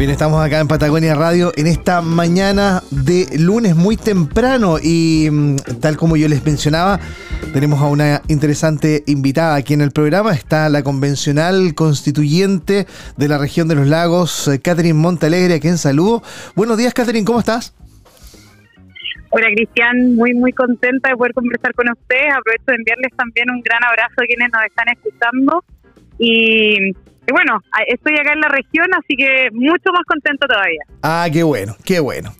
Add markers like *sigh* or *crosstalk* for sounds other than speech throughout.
Bien, estamos acá en Patagonia Radio en esta mañana de lunes muy temprano y mm, tal como yo les mencionaba, tenemos a una interesante invitada aquí en el programa. Está la convencional constituyente de la región de los lagos, eh, Catherine Montalegre, a quien saludo. Buenos días, Catherine, ¿cómo estás? Hola Cristian, muy muy contenta de poder conversar con ustedes. Aprovecho de enviarles también un gran abrazo a quienes nos están escuchando. Y, bueno, estoy acá en la región, así que mucho más contento todavía. Ah, qué bueno, qué bueno.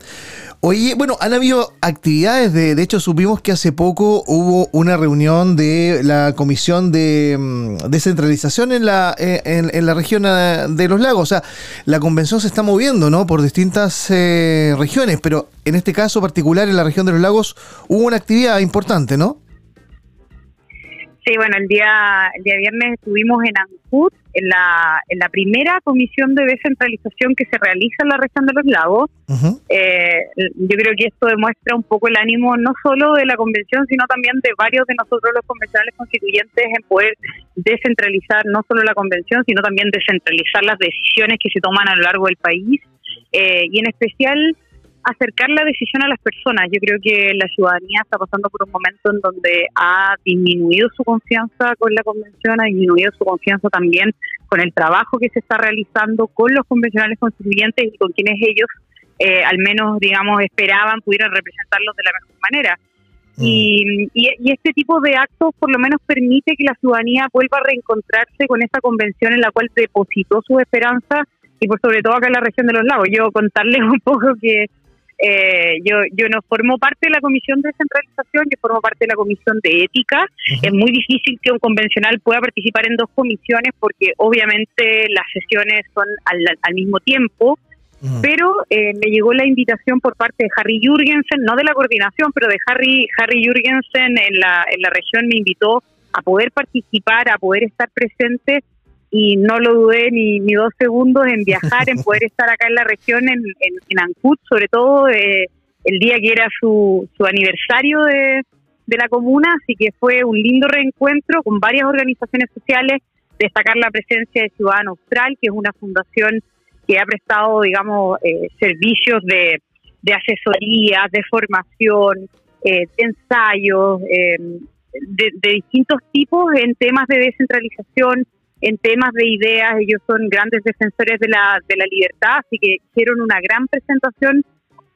Oye, bueno, han habido actividades, de, de hecho supimos que hace poco hubo una reunión de la Comisión de mm, Descentralización en la, eh, en, la región eh, de los lagos, o sea, la convención se está moviendo, ¿no? Por distintas eh, regiones, pero en este caso particular, en la región de los lagos, hubo una actividad importante, ¿no? Sí, bueno, el día, el día viernes estuvimos en Ancud, en la, en la primera comisión de descentralización que se realiza en la región de los lagos. Eh, yo creo que esto demuestra un poco el ánimo no solo de la convención, sino también de varios de nosotros los convencionales constituyentes en poder descentralizar no solo la convención, sino también descentralizar las decisiones que se toman a lo largo del país. Eh, y en especial acercar la decisión a las personas. Yo creo que la ciudadanía está pasando por un momento en donde ha disminuido su confianza con la convención, ha disminuido su confianza también con el trabajo que se está realizando con los convencionales constituyentes y con quienes ellos, eh, al menos, digamos, esperaban pudieran representarlos de la mejor manera. Mm. Y, y, este tipo de actos por lo menos permite que la ciudadanía vuelva a reencontrarse con esa convención en la cual depositó su esperanza y por sobre todo acá en la región de los lagos. Yo contarles *laughs* un poco que eh, yo, yo no formo parte de la comisión de descentralización, yo formo parte de la comisión de ética. Es muy difícil que un convencional pueda participar en dos comisiones porque obviamente las sesiones son al, al mismo tiempo. Pero eh, me llegó la invitación por parte de Harry Jurgensen, no de la coordinación, pero de Harry, Harry Jurgensen en la, en la región me invitó a poder participar, a poder estar presente y no lo dudé ni, ni dos segundos en viajar, en poder estar acá en la región, en, en, Ancud, sobre todo eh, el día que era su, su aniversario de, de la comuna, así que fue un lindo reencuentro con varias organizaciones sociales, destacar la presencia de Ciudadano Austral, que es una fundación que ha prestado, digamos, eh, servicios de, de asesoría, de formación, eh, de ensayos, de, de distintos tipos en temas de descentralización, en temas de ideas, ellos son grandes defensores de la, de la libertad, así que hicieron una gran presentación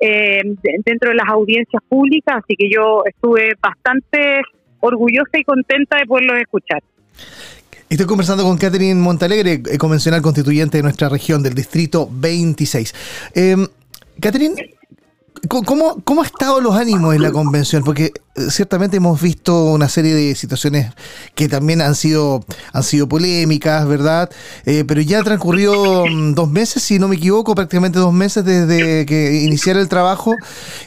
eh, dentro de las audiencias públicas, así que yo estuve bastante orgullosa y contenta de poderlos escuchar. Estoy conversando con Catherine Montalegre, eh, convencional constituyente de nuestra región, del distrito 26. Eh, Catherine, ¿Cómo, ¿Cómo han estado los ánimos en la convención? Porque eh, ciertamente hemos visto una serie de situaciones que también han sido, han sido polémicas, ¿verdad? Eh, pero ya han transcurrido mm, dos meses, si no me equivoco, prácticamente dos meses desde que iniciara el trabajo.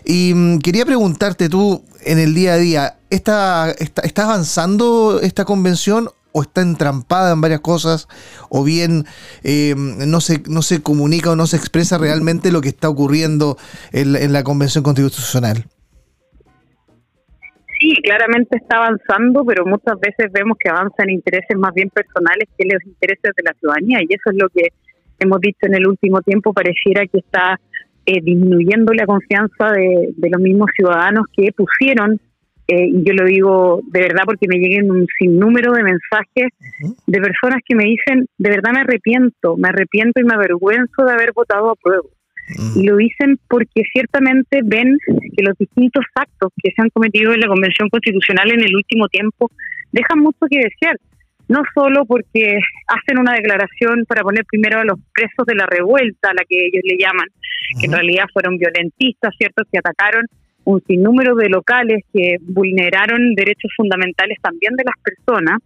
Y mm, quería preguntarte tú, en el día a día, ¿está, está, ¿está avanzando esta convención o está entrampada en varias cosas, o bien eh, no, se, no se comunica o no se expresa realmente lo que está ocurriendo en, la Convención Constitucional. Sí, claramente está avanzando, pero muchas veces vemos que avanza en intereses más bien personales que los intereses de la ciudadanía, y eso es lo que hemos visto en el último tiempo, pareciera que está eh, disminuyendo la confianza de, los mismos ciudadanos que pusieron eh, y yo lo digo de verdad porque me lleguen un sinnúmero de mensajes de personas que me dicen, de verdad me arrepiento, me arrepiento y me avergüenzo de haber votado a prueba. Y lo dicen porque ciertamente ven que los distintos actos que se han cometido en la Convención Constitucional en el último tiempo dejan mucho que desear. No solo porque hacen una declaración para poner primero a los presos de la revuelta, a la que ellos le llaman, que en realidad fueron violentistas, ¿cierto?, que atacaron un sinnúmero de locales que vulneraron derechos fundamentales también de las personas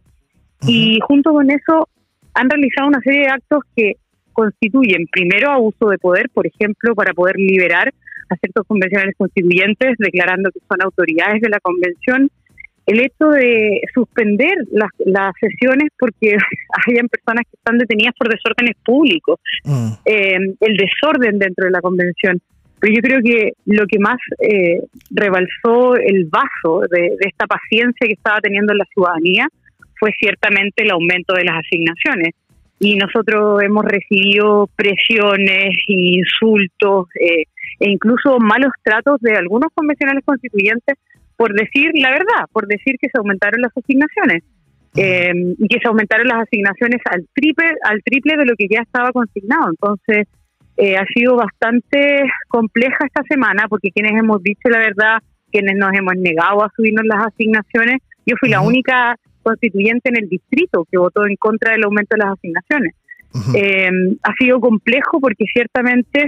y junto con eso han realizado una serie de actos que constituyen primero abuso de poder, por ejemplo, para poder liberar a ciertos convencionales constituyentes declarando que son autoridades de la convención el hecho de suspender las, las sesiones porque *laughs* hayan personas que están detenidas por desórdenes públicos, mm. eh, el desorden dentro de la convención. Pero yo creo que lo que más eh, rebalsó el vaso de, esta paciencia que estaba teniendo la ciudadanía fue ciertamente el aumento de las asignaciones. Y nosotros hemos recibido presiones, insultos eh, e incluso malos tratos de algunos convencionales constituyentes por decir la verdad, por decir que se aumentaron las asignaciones. Eh, y que se aumentaron las asignaciones al triple, al triple de lo que ya estaba consignado. Entonces, eh, ha sido bastante compleja esta semana porque quienes hemos dicho la verdad, quienes nos hemos negado a subirnos las asignaciones, yo fui la única constituyente en el distrito que votó en contra del aumento de las asignaciones. Eh, ha sido complejo porque ciertamente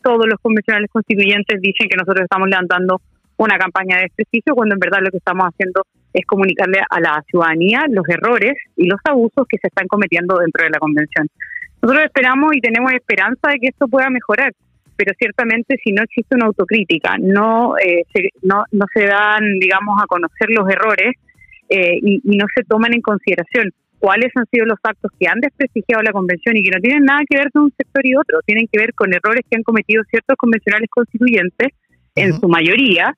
todos los convencionales constituyentes dicen que nosotros estamos levantando una campaña de desprestigio cuando en verdad lo que estamos haciendo es comunicarle a la ciudadanía los errores y los abusos que se están cometiendo dentro de la convención. Nosotros esperamos y tenemos esperanza de que esto pueda mejorar, pero ciertamente si no existe una autocrítica, no, eh, se, no, no se dan, digamos, a conocer los errores eh, y, y no se toman en consideración cuáles han sido los actos que han desprestigiado la convención y que no tienen nada que ver con un sector y otro, tienen que ver con errores que han cometido ciertos convencionales constituyentes en su mayoría,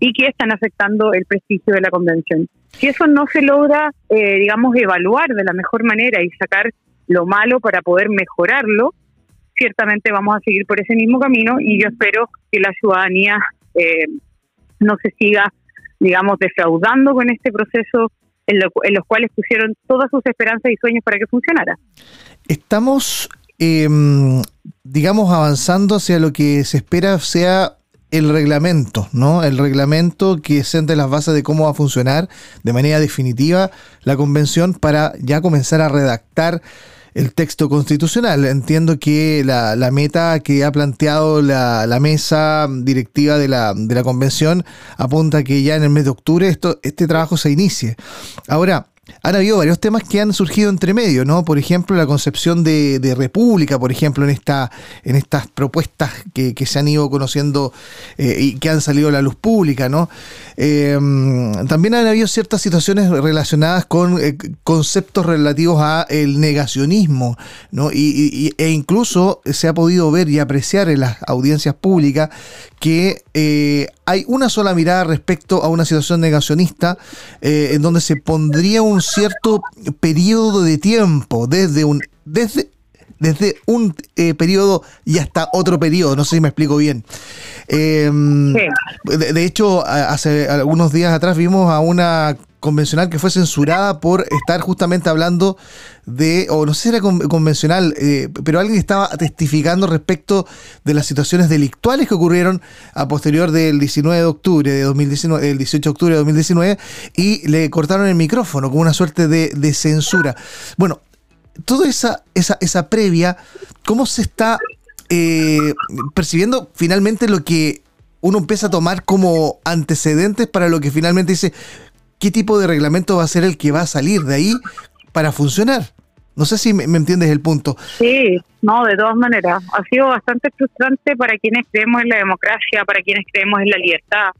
y que están afectando el prestigio de la convención. Si eso no se logra, eh, digamos, evaluar de la mejor manera y sacar lo malo para poder mejorarlo, ciertamente vamos a seguir por ese mismo camino y yo espero que la ciudadanía eh, no se siga, digamos, defraudando con este proceso en, los cuales pusieron todas sus esperanzas y sueños para que funcionara. Estamos, em, digamos, avanzando hacia lo que se espera sea el reglamento, ¿no? El reglamento que siente las bases de cómo va a funcionar de manera definitiva la convención para ya comenzar a redactar el texto constitucional. Entiendo que la, la meta que ha planteado la, la mesa directiva de la, de la convención apunta que ya en el mes de octubre esto, este trabajo se inicie. Ahora, han habido varios temas que han surgido entre medio, ¿no? Por ejemplo, la concepción de, república, por ejemplo, en esta, en estas propuestas que, se han ido conociendo eh, y que han salido a la luz pública, ¿no? Em, también han habido ciertas situaciones relacionadas con eh, conceptos relativos a el negacionismo, ¿no? Y, e incluso se ha podido ver y apreciar en las audiencias públicas que eh, hay una sola mirada respecto a una situación negacionista en donde se pondría un cierto periodo de tiempo, desde un, desde, desde un eh, periodo y hasta otro periodo, no sé si me explico bien. Em, de, hecho, hace algunos días atrás vimos a una convencional que fue censurada por estar justamente hablando de, o no sé si era convencional, eh, pero alguien estaba testificando respecto de las situaciones delictuales que ocurrieron a posterior del 19 de octubre de 2019, el 18 de octubre de 2019, y le cortaron el micrófono como una suerte de, censura. Bueno, toda esa, esa, esa previa, ¿cómo se está eh, percibiendo finalmente lo que uno empieza a tomar como antecedentes para lo que finalmente dice, qué tipo de reglamento va a ser el que va a salir de ahí para funcionar. No sé si me, entiendes el punto. Sí, no, de todas maneras. Ha sido bastante frustrante para quienes creemos en la democracia, para quienes creemos en la libertad,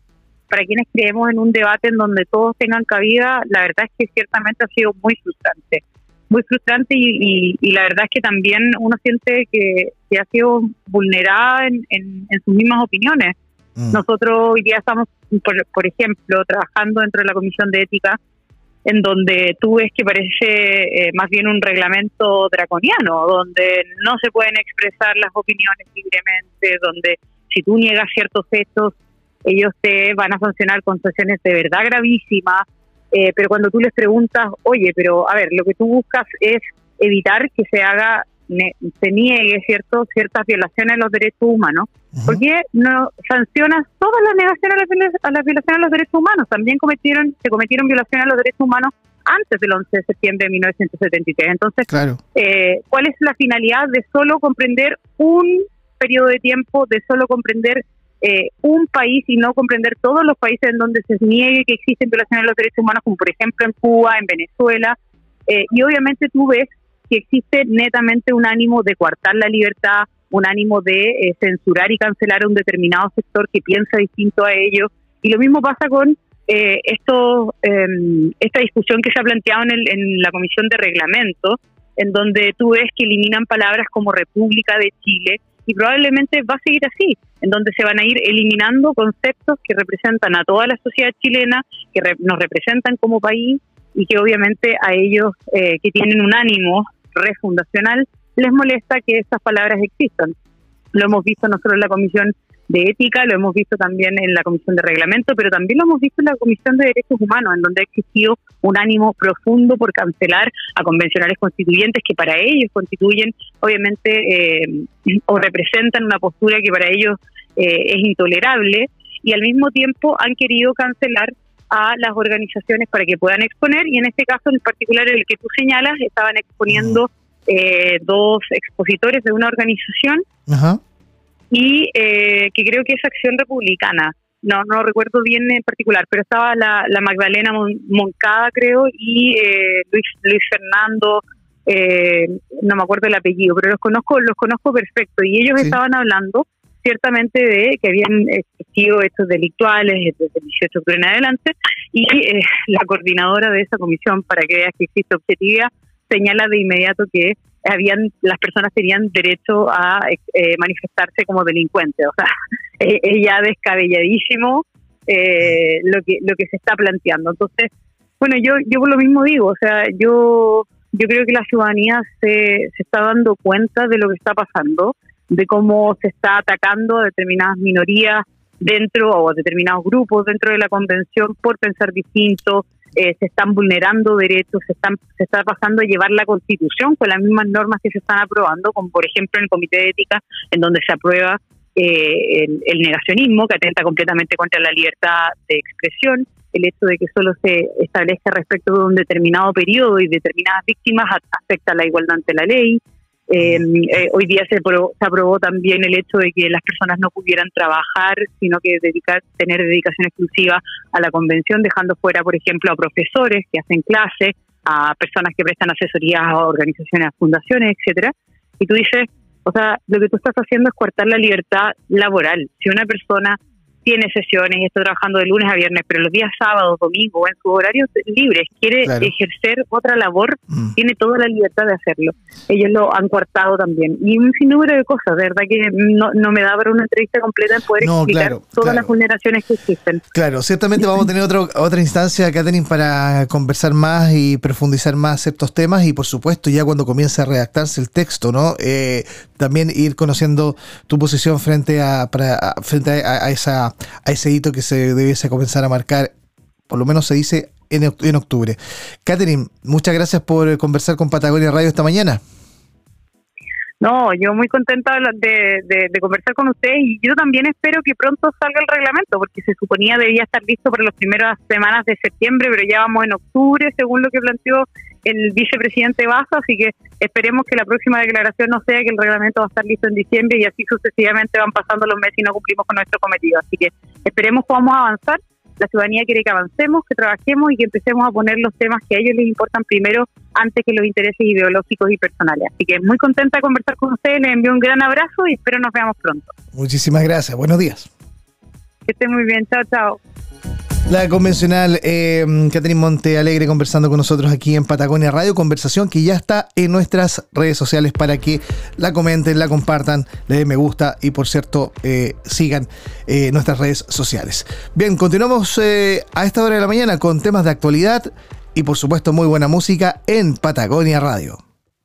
para quienes creemos en un debate en donde todos tengan cabida. La verdad es que ciertamente ha sido muy frustrante. Muy frustrante y, la verdad es que también uno siente que, ha sido vulnerada en, en sus mismas opiniones. Mm. Nosotros hoy día estamos, por, ejemplo, trabajando dentro de la Comisión de Ética, en donde tú ves que parece eh, más bien un reglamento draconiano, donde no se pueden expresar las opiniones libremente, donde si tú niegas ciertos hechos, ellos te van a sancionar con sanciones de verdad gravísimas, eh, pero cuando tú les preguntas, oye, pero a ver, lo que tú buscas es evitar que se haga se niegue cierto ciertas violaciones a los derechos humanos, ¿por qué no sancionas todas las negaciones a las, violaciones a los derechos humanos? También cometieron se cometieron violaciones a los derechos humanos antes del 11 de septiembre de 1973. Entonces, eh, ¿cuál es la finalidad de solo comprender un periodo de tiempo, de solo comprender eh, un país y no comprender todos los países en donde se niegue que existen violaciones a los derechos humanos, como por ejemplo en Cuba, en Venezuela? Eh, y obviamente tú ves que existe netamente un ánimo de coartar la libertad, un ánimo de eh, censurar y cancelar a un determinado sector que piensa distinto a ellos. Y lo mismo pasa con eh, esto, em, esta discusión que se ha planteado en, en la Comisión de Reglamento, en donde tú ves que eliminan palabras como República de Chile, y probablemente va a seguir así, en donde se van a ir eliminando conceptos que representan a toda la sociedad chilena, que nos representan como país y que obviamente a ellos eh, que tienen un ánimo refundacional les molesta que estas palabras existan. Lo hemos visto nosotros en la Comisión de Ética, lo hemos visto también en la Comisión de Reglamento, pero también lo hemos visto en la Comisión de Derechos Humanos, en donde ha existido un ánimo profundo por cancelar a convencionales constituyentes que para ellos constituyen, obviamente, eh, o representan una postura que para ellos eh, es intolerable, y al mismo tiempo han querido cancelar a las organizaciones para que puedan exponer, y en este caso en particular el que tú señalas, estaban exponiendo eh, dos expositores de una organización y eh, que creo que es Acción Republicana. No, no recuerdo bien en particular, pero estaba la, Magdalena Moncada, creo, y eh, Luis, Luis Fernando, no me acuerdo el apellido, pero los conozco, los conozco perfecto. Y ellos estaban hablando ciertamente de que habían existido hechos delictuales desde el 18 de octubre en adelante, y la coordinadora de esa comisión, para que veas que existe objetividad, señala de inmediato que habían las personas tenían derecho a eh, manifestarse como delincuentes. O sea, *laughs* es ya descabelladísimo eh, lo que lo que se está planteando. Entonces, bueno, yo yo por lo mismo digo, o sea, yo yo creo que la ciudadanía se, se está dando cuenta de lo que está pasando, de cómo se está atacando a determinadas minorías dentro o a determinados grupos dentro de la convención por pensar distinto, eh, se están vulnerando derechos, se, están, se está pasando a llevar la constitución con las mismas normas que se están aprobando, como por ejemplo en el Comité de Ética, en donde se aprueba eh, el, negacionismo, que atenta completamente contra la libertad de expresión, el hecho de que solo se establezca respecto de un determinado periodo y determinadas víctimas afecta la igualdad ante la ley, Em, eh, hoy día se, se, aprobó también el hecho de que las personas no pudieran trabajar, sino que dedicar, tener dedicación exclusiva a la convención, dejando fuera, por ejemplo, a profesores que hacen clases, a personas que prestan asesorías a organizaciones, a fundaciones, etcétera. Y tú dices, o sea, lo que tú estás haciendo es cortar la libertad laboral. Si una persona tiene sesiones y está trabajando de lunes a viernes, pero los días sábados, domingos, en sus horarios libres, quiere ejercer otra labor, mm. tiene toda la libertad de hacerlo. Ellos lo han cortado también. Y un sinnúmero de cosas, de verdad que no, no me da para una entrevista completa en poder explicar todas las vulneraciones que existen. Claro, ciertamente vamos a tener otro, otra instancia, Catherine, para conversar más y profundizar más estos temas y por supuesto ya cuando comience a redactarse el texto, ¿no? Eh, también ir conociendo tu posición frente a, frente a esa a ese hito que se debiese comenzar a marcar, por lo menos se dice en, en octubre. Catherine, muchas gracias por conversar con Patagonia Radio esta mañana. No, yo muy contenta de, de, conversar con ustedes y yo también espero que pronto salga el reglamento, porque se suponía debía estar listo para las primeras semanas de septiembre, pero ya vamos en octubre, según lo que planteó el vicepresidente Baja, así que esperemos que la próxima declaración no sea que el reglamento va a estar listo en diciembre y así sucesivamente van pasando los meses y no cumplimos con nuestro cometido. Así que esperemos que vamos a avanzar la ciudadanía quiere que avancemos, que trabajemos y que empecemos a poner los temas que a ellos les importan primero antes que los intereses ideológicos y personales. Así que muy contenta de conversar con ustedes, les envío un gran abrazo y espero nos veamos pronto. Muchísimas gracias, buenos días. Que estén muy bien, chao, chao. La convencional eh, Monte Alegre conversando con nosotros aquí en Patagonia Radio, conversación que ya está en nuestras redes sociales para que la comenten, la compartan, le den me gusta y por cierto eh, sigan eh, nuestras redes sociales. Bien, continuamos eh, a esta hora de la mañana con temas de actualidad y por supuesto muy buena música en Patagonia Radio.